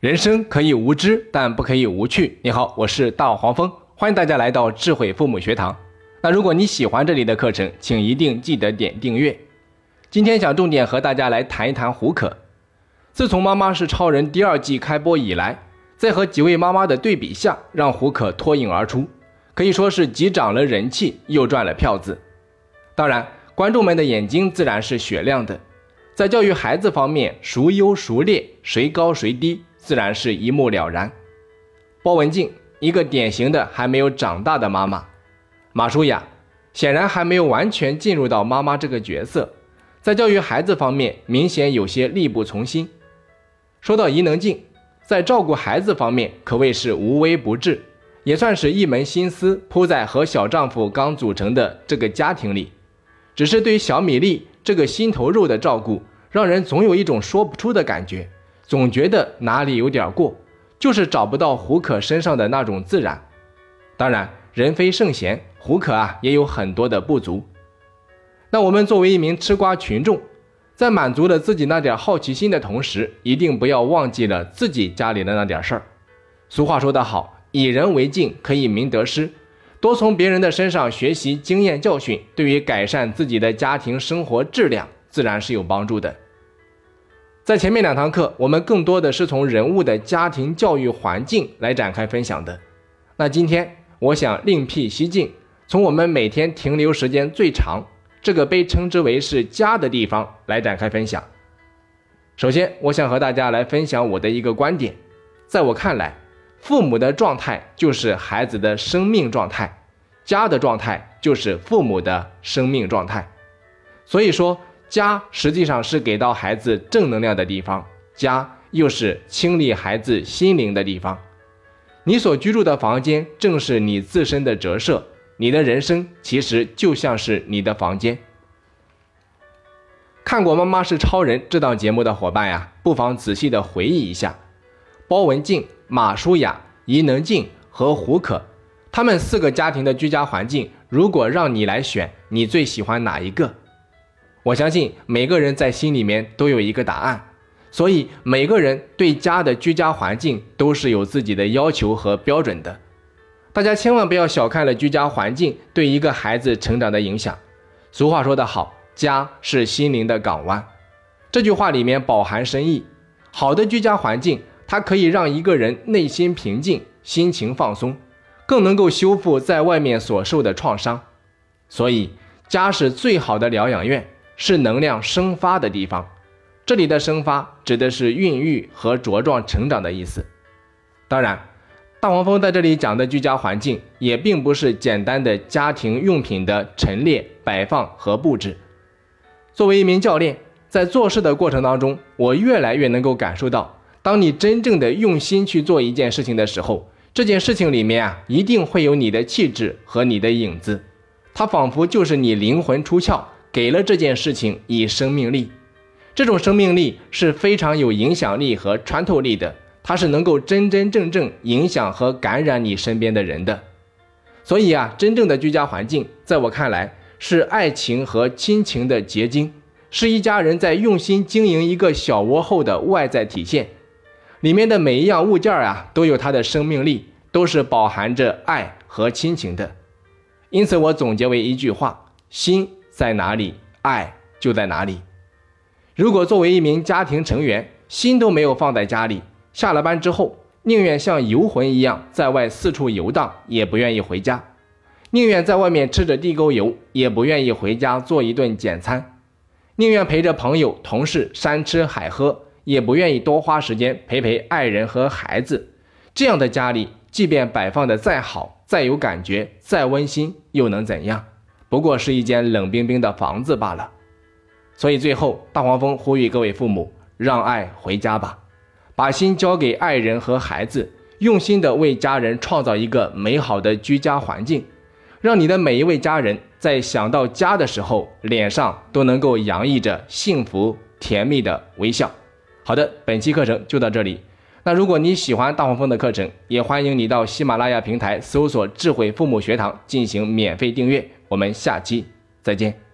人生可以无知，但不可以无趣。你好，我是大黄蜂，欢迎大家来到智慧父母学堂。那如果你喜欢这里的课程，请一定记得点订阅。今天想重点和大家来谈一谈胡可。自从《妈妈是超人》第二季开播以来，在和几位妈妈的对比下，让胡可脱颖而出，可以说是既涨了人气，又赚了票子。当然，观众们的眼睛自然是雪亮的。在教育孩子方面，孰优孰劣，谁高谁低？自然是一目了然。包文婧，一个典型的还没有长大的妈妈；马舒雅，显然还没有完全进入到妈妈这个角色，在教育孩子方面明显有些力不从心。说到伊能静，在照顾孩子方面可谓是无微不至，也算是一门心思扑在和小丈夫刚组成的这个家庭里。只是对小米粒这个心头肉的照顾，让人总有一种说不出的感觉。总觉得哪里有点过，就是找不到胡可身上的那种自然。当然，人非圣贤，胡可啊也有很多的不足。那我们作为一名吃瓜群众，在满足了自己那点好奇心的同时，一定不要忘记了自己家里的那点事儿。俗话说得好，以人为镜可以明得失，多从别人的身上学习经验教训，对于改善自己的家庭生活质量，自然是有帮助的。在前面两堂课，我们更多的是从人物的家庭教育环境来展开分享的。那今天我想另辟蹊径，从我们每天停留时间最长，这个被称之为是家的地方来展开分享。首先，我想和大家来分享我的一个观点，在我看来，父母的状态就是孩子的生命状态，家的状态就是父母的生命状态。所以说。家实际上是给到孩子正能量的地方，家又是清理孩子心灵的地方。你所居住的房间正是你自身的折射，你的人生其实就像是你的房间。看过《妈妈是超人》这档节目的伙伴呀，不妨仔细的回忆一下，包文婧、马舒雅、伊能静和胡可，他们四个家庭的居家环境，如果让你来选，你最喜欢哪一个？我相信每个人在心里面都有一个答案，所以每个人对家的居家环境都是有自己的要求和标准的。大家千万不要小看了居家环境对一个孩子成长的影响。俗话说得好，家是心灵的港湾，这句话里面饱含深意。好的居家环境，它可以让一个人内心平静，心情放松，更能够修复在外面所受的创伤。所以，家是最好的疗养院。是能量生发的地方，这里的生发指的是孕育和茁壮成长的意思。当然，大黄蜂在这里讲的居家环境，也并不是简单的家庭用品的陈列、摆放和布置。作为一名教练，在做事的过程当中，我越来越能够感受到，当你真正的用心去做一件事情的时候，这件事情里面啊，一定会有你的气质和你的影子，它仿佛就是你灵魂出窍。给了这件事情以生命力，这种生命力是非常有影响力和穿透力的，它是能够真真正正影响和感染你身边的人的。所以啊，真正的居家环境，在我看来是爱情和亲情的结晶，是一家人在用心经营一个小窝后的外在体现。里面的每一样物件啊，都有它的生命力，都是饱含着爱和亲情的。因此，我总结为一句话：心。在哪里，爱就在哪里。如果作为一名家庭成员，心都没有放在家里，下了班之后，宁愿像游魂一样在外四处游荡，也不愿意回家；宁愿在外面吃着地沟油，也不愿意回家做一顿简餐；宁愿陪着朋友、同事山吃海喝，也不愿意多花时间陪陪爱人和孩子。这样的家里，即便摆放的再好、再有感觉、再温馨，又能怎样？不过是一间冷冰冰的房子罢了，所以最后大黄蜂呼吁各位父母，让爱回家吧，把心交给爱人和孩子，用心的为家人创造一个美好的居家环境，让你的每一位家人在想到家的时候，脸上都能够洋溢着幸福甜蜜的微笑。好的，本期课程就到这里。那如果你喜欢大黄蜂的课程，也欢迎你到喜马拉雅平台搜索“智慧父母学堂”进行免费订阅。我们下期再见。